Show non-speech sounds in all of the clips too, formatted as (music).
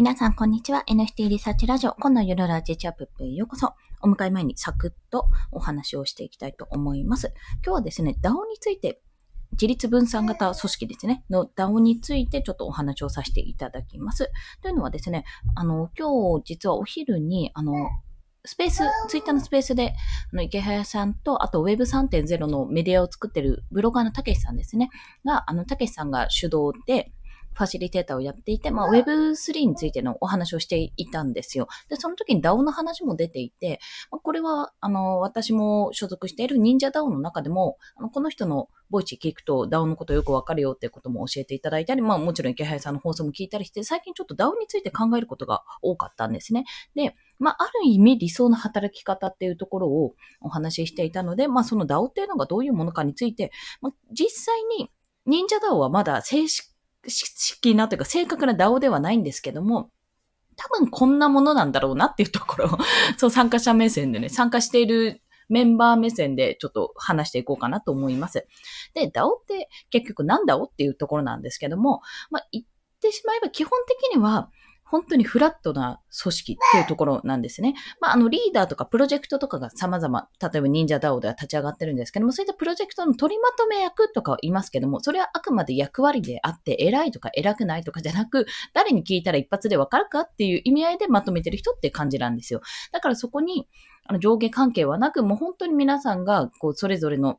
皆さん、こんにちは。NFT リサーチラジオ、今度ゆるラジチャップへようこそ。お迎え前にサクッとお話をしていきたいと思います。今日はですね、DAO について、自立分散型組織ですね、の DAO についてちょっとお話をさせていただきます。というのはですね、あの、今日実はお昼に、あの、スペース、ツイッターのスペースで、あの、池早さんと、あと Web3.0 のメディアを作ってるブロガーのたけしさんですね、が、あの、たけしさんが主導で、ファシリテーターをやっていて、まあ、Web3 についてのお話をしていたんですよ。で、その時に DAO の話も出ていて、まあ、これは、あの、私も所属している忍者 DAO の中でも、あのこの人のボイチ聞くと DAO のことよくわかるよっていうことも教えていただいたり、まあもちろん池原さんの放送も聞いたりして、最近ちょっと DAO について考えることが多かったんですね。で、まあある意味理想の働き方っていうところをお話ししていたので、まあその DAO っていうのがどういうものかについて、まあ実際に忍者 DAO はまだ正式式なというか正確な DAO ではないんですけども、多分こんなものなんだろうなっていうところを (laughs) そう参加者目線でね、参加しているメンバー目線でちょっと話していこうかなと思います。で、DAO って結局なんだおっていうところなんですけども、まあ、言ってしまえば基本的には、本当にフラットな組織っていうところなんですね。まあ、あの、リーダーとかプロジェクトとかが様々、例えば忍者 DAO では立ち上がってるんですけども、そういったプロジェクトの取りまとめ役とかはいますけども、それはあくまで役割であって、偉いとか偉くないとかじゃなく、誰に聞いたら一発でわかるかっていう意味合いでまとめてる人って感じなんですよ。だからそこに、あの、上下関係はなく、もう本当に皆さんが、こう、それぞれの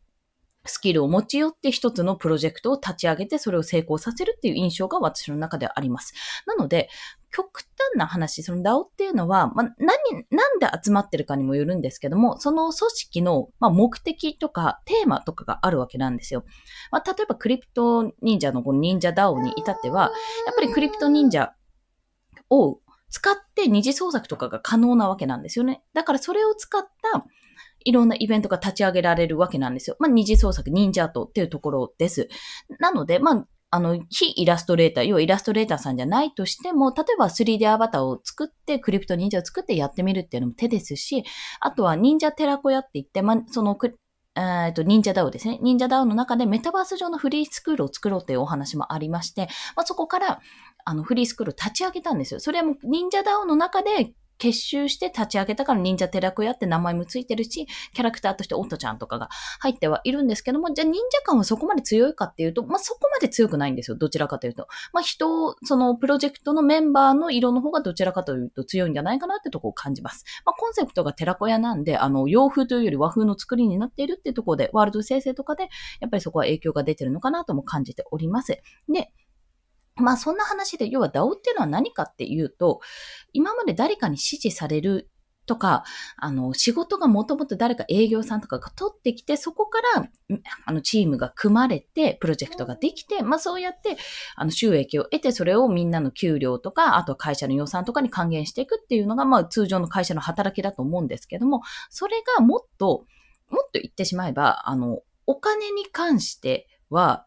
スキルを持ち寄って一つのプロジェクトを立ち上げてそれを成功させるっていう印象が私の中ではあります。なので、極端な話、その DAO っていうのは、まあ、何、なんで集まってるかにもよるんですけども、その組織の、まあ、目的とかテーマとかがあるわけなんですよ。まあ、例えばクリプト忍者のこの忍者 DAO に至っては、やっぱりクリプト忍者を使って二次創作とかが可能なわけなんですよね。だからそれを使ったいろんなイベントが立ち上げられるわけなんですよ。まあ、二次創作、忍者とっていうところです。なので、まあ、あの、非イラストレーター、要はイラストレーターさんじゃないとしても、例えば 3D アバターを作って、クリプト忍者を作ってやってみるっていうのも手ですし、あとは忍者テラコヤって言って、まあ、そのえっと、忍者ダウですね。忍者ダウの中でメタバース上のフリースクールを作ろうというお話もありまして、まあ、そこから、あの、フリースクールを立ち上げたんですよ。それはもう忍者ダウの中で結集して立ち上げたから忍者寺子屋って名前もついてるし、キャラクターとしてオットちゃんとかが入ってはいるんですけども、じゃあ忍者感はそこまで強いかっていうと、まあ、そこまで強くないんですよ。どちらかというと。まあ、人、そのプロジェクトのメンバーの色の方がどちらかというと強いんじゃないかなってとこを感じます。まあ、コンセプトが寺子屋なんで、あの、洋風というより和風の作りになっているっていうところで、ワールド生成とかで、やっぱりそこは影響が出てるのかなとも感じております。で、まあそんな話で、要は DAO っていうのは何かっていうと、今まで誰かに指示されるとか、あの、仕事がもともと誰か営業さんとかが取ってきて、そこから、あの、チームが組まれて、プロジェクトができて、まあそうやって、あの、収益を得て、それをみんなの給料とか、あと会社の予算とかに還元していくっていうのが、まあ通常の会社の働きだと思うんですけども、それがもっと、もっと言ってしまえば、あの、お金に関しては、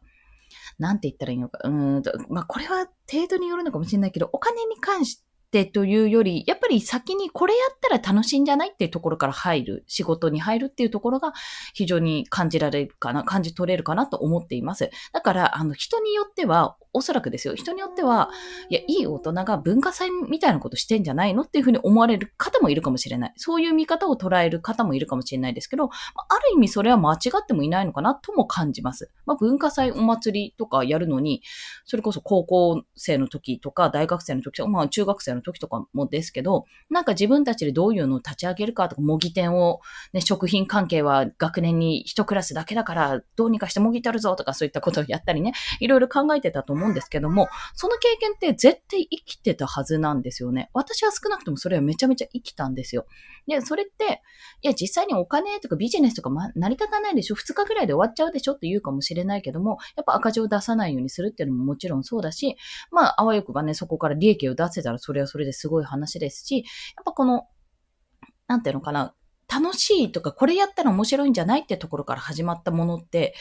なんて言ったらいいのか。うんと、まあ、これは程度によるのかもしれないけど、お金に関してってというより、やっぱり先にこれやったら楽しいんじゃないっていうところから入る、仕事に入るっていうところが非常に感じられるかな、感じ取れるかなと思っています。だから、あの、人によっては、おそらくですよ。人によっては、いや、いい大人が文化祭みたいなことしてんじゃないのっていうふうに思われる方もいるかもしれない。そういう見方を捉える方もいるかもしれないですけど、ある意味それは間違ってもいないのかなとも感じます。まあ、文化祭お祭りとかやるのに、それこそ高校生の時とか、大学生の時とか、まあ中学生の時とかもですけど、なんか自分たちでどういうのを立ち上げるかとか、模擬店を、ね、食品関係は学年に一クラスだけだから、どうにかして模擬取るぞとかそういったことをやったりね、いろいろ考えてたと思うんですけども、その経験って絶対生きてたはずなんですよね。私は少なくともそれはめちゃめちゃ生きたんですよ。で、それって、いや、実際にお金とかビジネスとか、ま、成り立たないでしょ ?2 日ぐらいで終わっちゃうでしょって言うかもしれないけども、やっぱ赤字を出さないようにするっていうのももちろんそうだし、まあ、あわよくばね、そこから利益を出せたらそれはそれですごい話ですし、やっぱこの、なんていうのかな、楽しいとか、これやったら面白いんじゃないってところから始まったものって、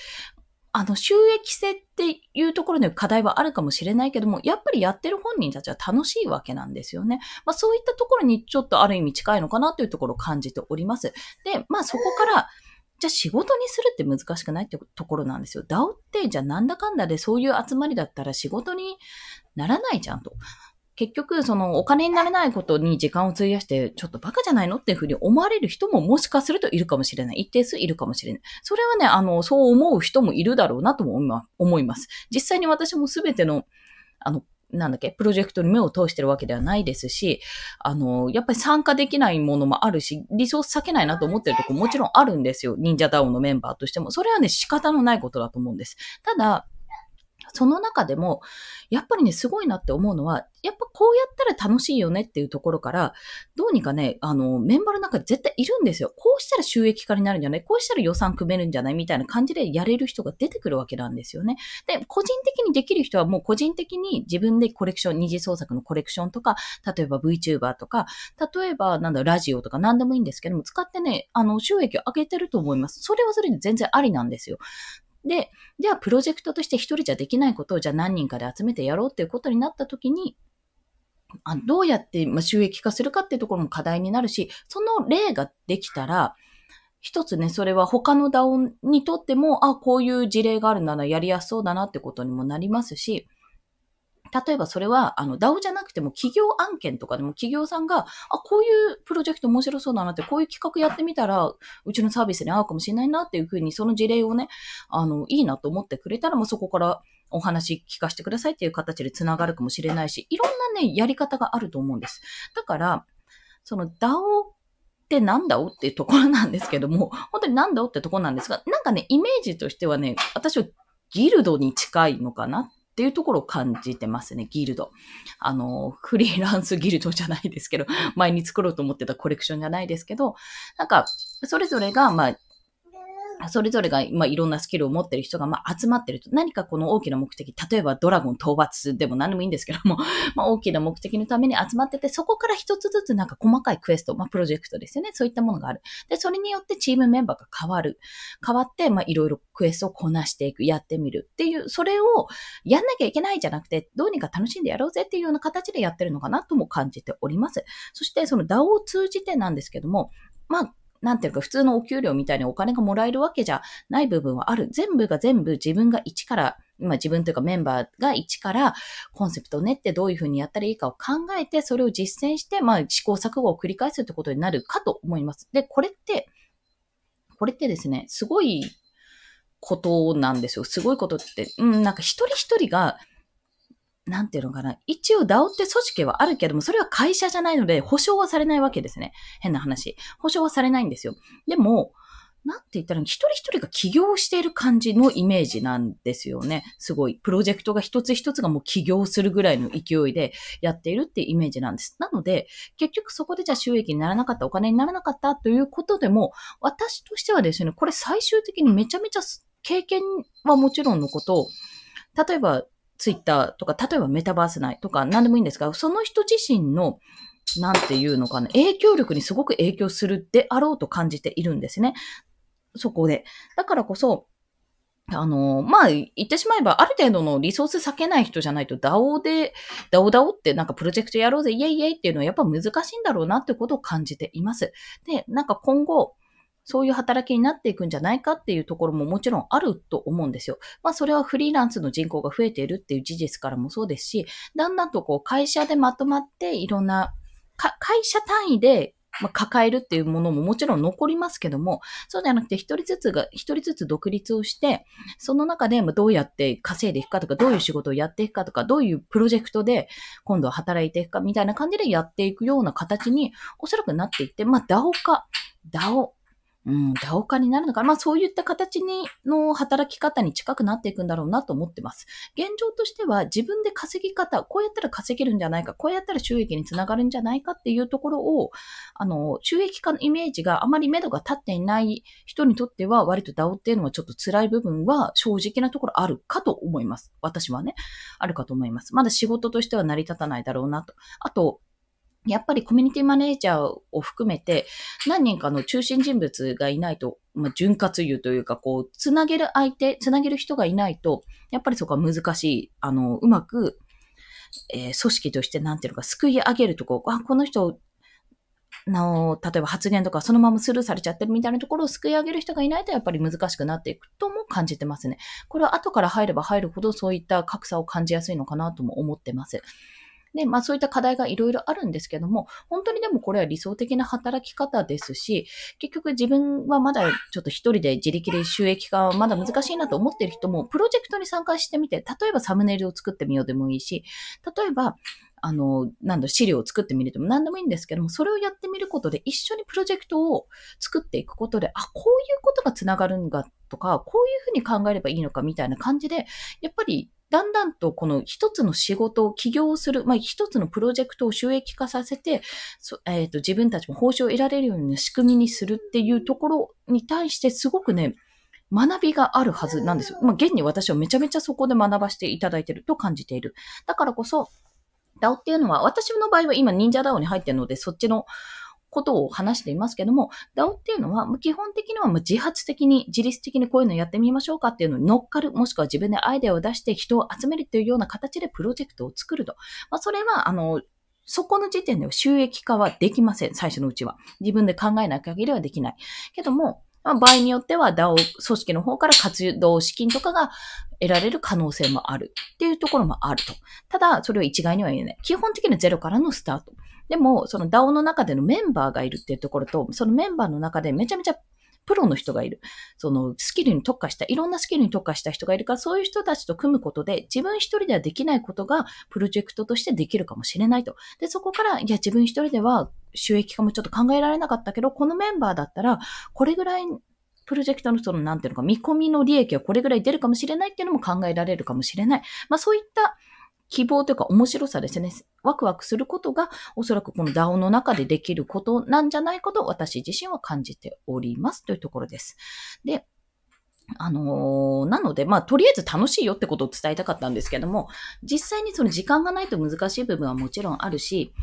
あの、収益性っていうところに課題はあるかもしれないけども、やっぱりやってる本人たちは楽しいわけなんですよね。まあそういったところにちょっとある意味近いのかなというところを感じております。で、まあそこから、じゃあ仕事にするって難しくないってところなんですよ。DAO ってじゃあなんだかんだでそういう集まりだったら仕事にならないじゃんと。結局、そのお金にならないことに時間を費やして、ちょっとバカじゃないのっていうふうに思われる人ももしかするといるかもしれない。一定数いるかもしれない。それはね、あの、そう思う人もいるだろうなとも思います。実際に私もすべての、あの、なんだっけ、プロジェクトに目を通してるわけではないですし、あの、やっぱり参加できないものもあるし、リソース避けないなと思ってるとこもちろんあるんですよ。忍者ダウンのメンバーとしても。それはね、仕方のないことだと思うんです。ただ、その中でも、やっぱりね、すごいなって思うのは、やっぱこうやったら楽しいよねっていうところから、どうにかね、あの、メンバーの中で絶対いるんですよ。こうしたら収益化になるんじゃない？こうしたら予算組めるんじゃない？みたいな感じでやれる人が出てくるわけなんですよね。で、個人的にできる人はもう個人的に自分でコレクション、二次創作のコレクションとか、例えば VTuber とか、例えばなんだ、ラジオとか何でもいいんですけども、使ってね、あの、収益を上げてると思います。それはそれで全然ありなんですよ。で、じゃあプロジェクトとして一人じゃできないことをじゃあ何人かで集めてやろうっていうことになった時に、あどうやって収益化するかっていうところも課題になるし、その例ができたら、一つね、それは他の DAO にとっても、あ、こういう事例があるならやりやすそうだなってことにもなりますし、例えばそれは、あの、DAO じゃなくても企業案件とかでも企業さんが、あ、こういうプロジェクト面白そうだなって、こういう企画やってみたら、うちのサービスに合うかもしれないなっていうふうに、その事例をね、あの、いいなと思ってくれたら、もうそこからお話聞かせてくださいっていう形で繋がるかもしれないし、いろんなね、やり方があると思うんです。だから、その DAO ってなんだおっていうところなんですけども、(laughs) 本当になんだおってところなんですが、なんかね、イメージとしてはね、私はギルドに近いのかなっていうところを感じてますね、ギルド。あの、フリーランスギルドじゃないですけど、前に作ろうと思ってたコレクションじゃないですけど、なんか、それぞれが、まあ、それぞれが、まあ、いろんなスキルを持ってる人が、まあ、集まってると、何かこの大きな目的、例えばドラゴン討伐でも何でもいいんですけども、(laughs) まあ、大きな目的のために集まってて、そこから一つずつなんか細かいクエスト、まあ、プロジェクトですよね。そういったものがある。で、それによってチームメンバーが変わる。変わって、まあ、いろいろクエストをこなしていく、やってみるっていう、それをやんなきゃいけないじゃなくて、どうにか楽しんでやろうぜっていうような形でやってるのかなとも感じております。そして、その DAO を通じてなんですけども、まあ、なんていうか普通のお給料みたいにお金がもらえるわけじゃない部分はある。全部が全部自分が一から、今自分というかメンバーが一からコンセプトを練ってどういうふうにやったらいいかを考えて、それを実践して、まあ試行錯誤を繰り返すってことになるかと思います。で、これって、これってですね、すごいことなんですよ。すごいことって、うん、なんか一人一人がなんていうのかな。一応 DAO って組織はあるけども、それは会社じゃないので、保証はされないわけですね。変な話。保証はされないんですよ。でも、なんて言ったら、一人一人が起業している感じのイメージなんですよね。すごい。プロジェクトが一つ一つがもう起業するぐらいの勢いでやっているっていうイメージなんです。なので、結局そこでじゃあ収益にならなかった、お金にならなかったということでも、私としてはですね、これ最終的にめちゃめちゃ経験はもちろんのこと、例えばツイッターとか、例えばメタバース内とか何でもいいんですが、その人自身の、なんていうのかな、影響力にすごく影響するであろうと感じているんですね。そこで。だからこそ、あの、まあ、言ってしまえば、ある程度のリソース避けない人じゃないと、ダオで、ダオダオってなんかプロジェクトやろうぜ、イェイイェイっていうのはやっぱ難しいんだろうなってことを感じています。で、なんか今後、そういう働きになっていくんじゃないかっていうところももちろんあると思うんですよ。まあそれはフリーランスの人口が増えているっていう事実からもそうですし、だんだんとこう会社でまとまっていろんな、会社単位でまあ、抱えるっていうものももちろん残りますけども、そうじゃなくて一人ずつが、一人ずつ独立をして、その中でどうやって稼いでいくかとか、どういう仕事をやっていくかとか、どういうプロジェクトで今度は働いていくかみたいな感じでやっていくような形におそらくなっていって、まあ、DAO 化、DAO、うん、ダオ化になるのか。まあそういった形に、の働き方に近くなっていくんだろうなと思ってます。現状としては自分で稼ぎ方、こうやったら稼げるんじゃないか、こうやったら収益につながるんじゃないかっていうところを、あの、収益化のイメージがあまり目処が立っていない人にとっては、割とダオっていうのはちょっと辛い部分は正直なところあるかと思います。私はね、あるかと思います。まだ仕事としては成り立たないだろうなと。あと、やっぱりコミュニティマネージャーを含めて、何人かの中心人物がいないと、まあ、潤滑油というか、こう、つなげる相手、つなげる人がいないと、やっぱりそこは難しい、あの、うまく、えー、組織としてなんていうのか、救い上げるとこ、あ、この人の、例えば発言とかそのままスルーされちゃってるみたいなところを救い上げる人がいないとやっぱり難しくなっていくとも感じてますね。これは後から入れば入るほどそういった格差を感じやすいのかなとも思ってます。で、まあそういった課題がいろいろあるんですけども、本当にでもこれは理想的な働き方ですし、結局自分はまだちょっと一人で自力で収益化はまだ難しいなと思っている人も、プロジェクトに参加してみて、例えばサムネイルを作ってみようでもいいし、例えば、あの、なんだ、資料を作ってみるとも何でもいいんですけども、それをやってみることで一緒にプロジェクトを作っていくことで、あ、こういうことがつながるんだとか、こういうふうに考えればいいのかみたいな感じで、やっぱりだんだんとこの一つの仕事を起業する、まあ一つのプロジェクトを収益化させて、え、ー、と自分たちも報酬を得られるような仕組みにするっていうところに対してすごくね、学びがあるはずなんですよ。まあ、現に私はめちゃめちゃそこで学ばせていただいてると感じている。だからこそ、DAO っていうのは、私の場合は今忍者 DAO に入ってるので、そっちのことを話していますけども、DAO っていうのは、基本的には自発的に、自律的にこういうのやってみましょうかっていうのに乗っかる、もしくは自分でアイデアを出して人を集めるというような形でプロジェクトを作ると。まあ、それは、あの、そこの時点では収益化はできません、最初のうちは。自分で考えない限りはできない。けども、ま、場合によっては DAO 組織の方から活動資金とかが得られる可能性もあるっていうところもあると。ただ、それを一概には言えない。基本的にはゼロからのスタート。でも、その DAO の中でのメンバーがいるっていうところと、そのメンバーの中でめちゃめちゃプロの人がいる。そのスキルに特化した、いろんなスキルに特化した人がいるから、そういう人たちと組むことで、自分一人ではできないことがプロジェクトとしてできるかもしれないと。で、そこから、いや、自分一人では収益化もちょっと考えられなかったけど、このメンバーだったら、これぐらいプロジェクトのその、なんていうのか、見込みの利益はこれぐらい出るかもしれないっていうのも考えられるかもしれない。まあそういった希望というか面白さですね。ワクワクすることがおそらくこの DAO の中でできることなんじゃないかと私自身は感じておりますというところです。で、あのー、なので、まあ、とりあえず楽しいよってことを伝えたかったんですけども、実際にその時間がないと難しい部分はもちろんあるし、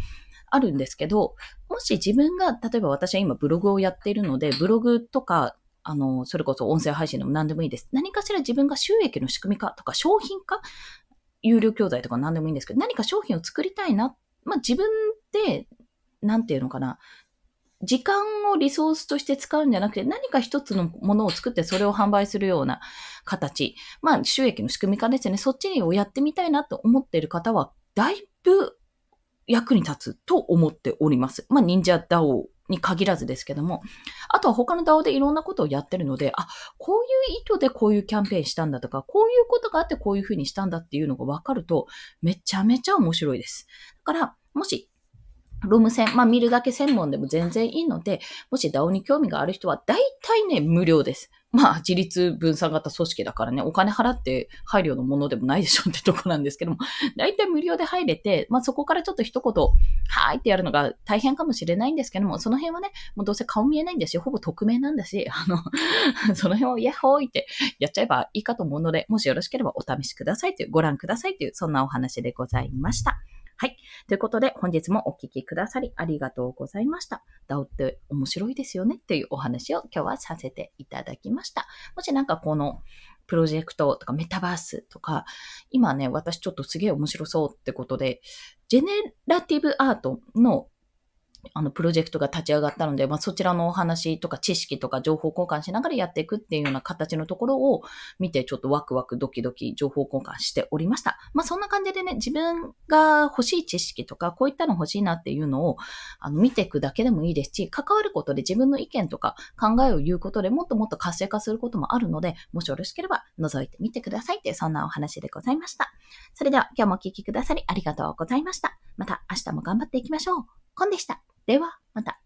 あるんですけど、もし自分が、例えば私は今ブログをやっているので、ブログとかあの、それこそ音声配信でも何でもいいです。何かしら自分が収益の仕組み化とか商品化有料教材とか何でもいいんですけど、何か商品を作りたいな。まあ、自分で、なんていうのかな。時間をリソースとして使うんじゃなくて、何か一つのものを作ってそれを販売するような形。まあ、収益の仕組み化ですよね。そっちをやってみたいなと思っている方は、だいぶ役に立つと思っております。まあ、忍者 DAO に限らずですけども、あとは他の DAO でいろんなことをやってるので、あ、こういう意図でこういうキャンペーンしたんだとか、こういうことがあってこういうふうにしたんだっていうのが分かると、めちゃめちゃ面白いです。だから、もし、ロム線、まあ見るだけ専門でも全然いいので、もし DAO に興味がある人は大体ね、無料です。まあ、自立分散型組織だからね、お金払って入るようなものでもないでしょってとこなんですけども、(laughs) 大体無料で入れて、まあそこからちょっと一言、はーいってやるのが大変かもしれないんですけども、その辺はね、もうどうせ顔見えないんですよ。ほぼ匿名なんだし、あの (laughs) その辺をイヤホーイってやっちゃえばいいかと思うので、もしよろしければお試しくださいという、ご覧くださいという、そんなお話でございました。はい。ということで、本日もお聞きくださりありがとうございました。ダオって面白いですよねっていうお話を今日はさせていただきました。もしなんかこのプロジェクトとかメタバースとか、今ね、私ちょっとすげえ面白そうってことで、ジェネラティブアートのあの、プロジェクトが立ち上がったので、まあ、そちらのお話とか知識とか情報交換しながらやっていくっていうような形のところを見て、ちょっとワクワクドキドキ情報交換しておりました。まあ、そんな感じでね、自分が欲しい知識とか、こういったの欲しいなっていうのを、あの、見ていくだけでもいいですし、関わることで自分の意見とか考えを言うことでもっともっと活性化することもあるので、もしよろしければ覗いてみてくださいって、そんなお話でございました。それでは、今日もお聴きくださりありがとうございました。また明日も頑張っていきましょう。コンでした。では、また。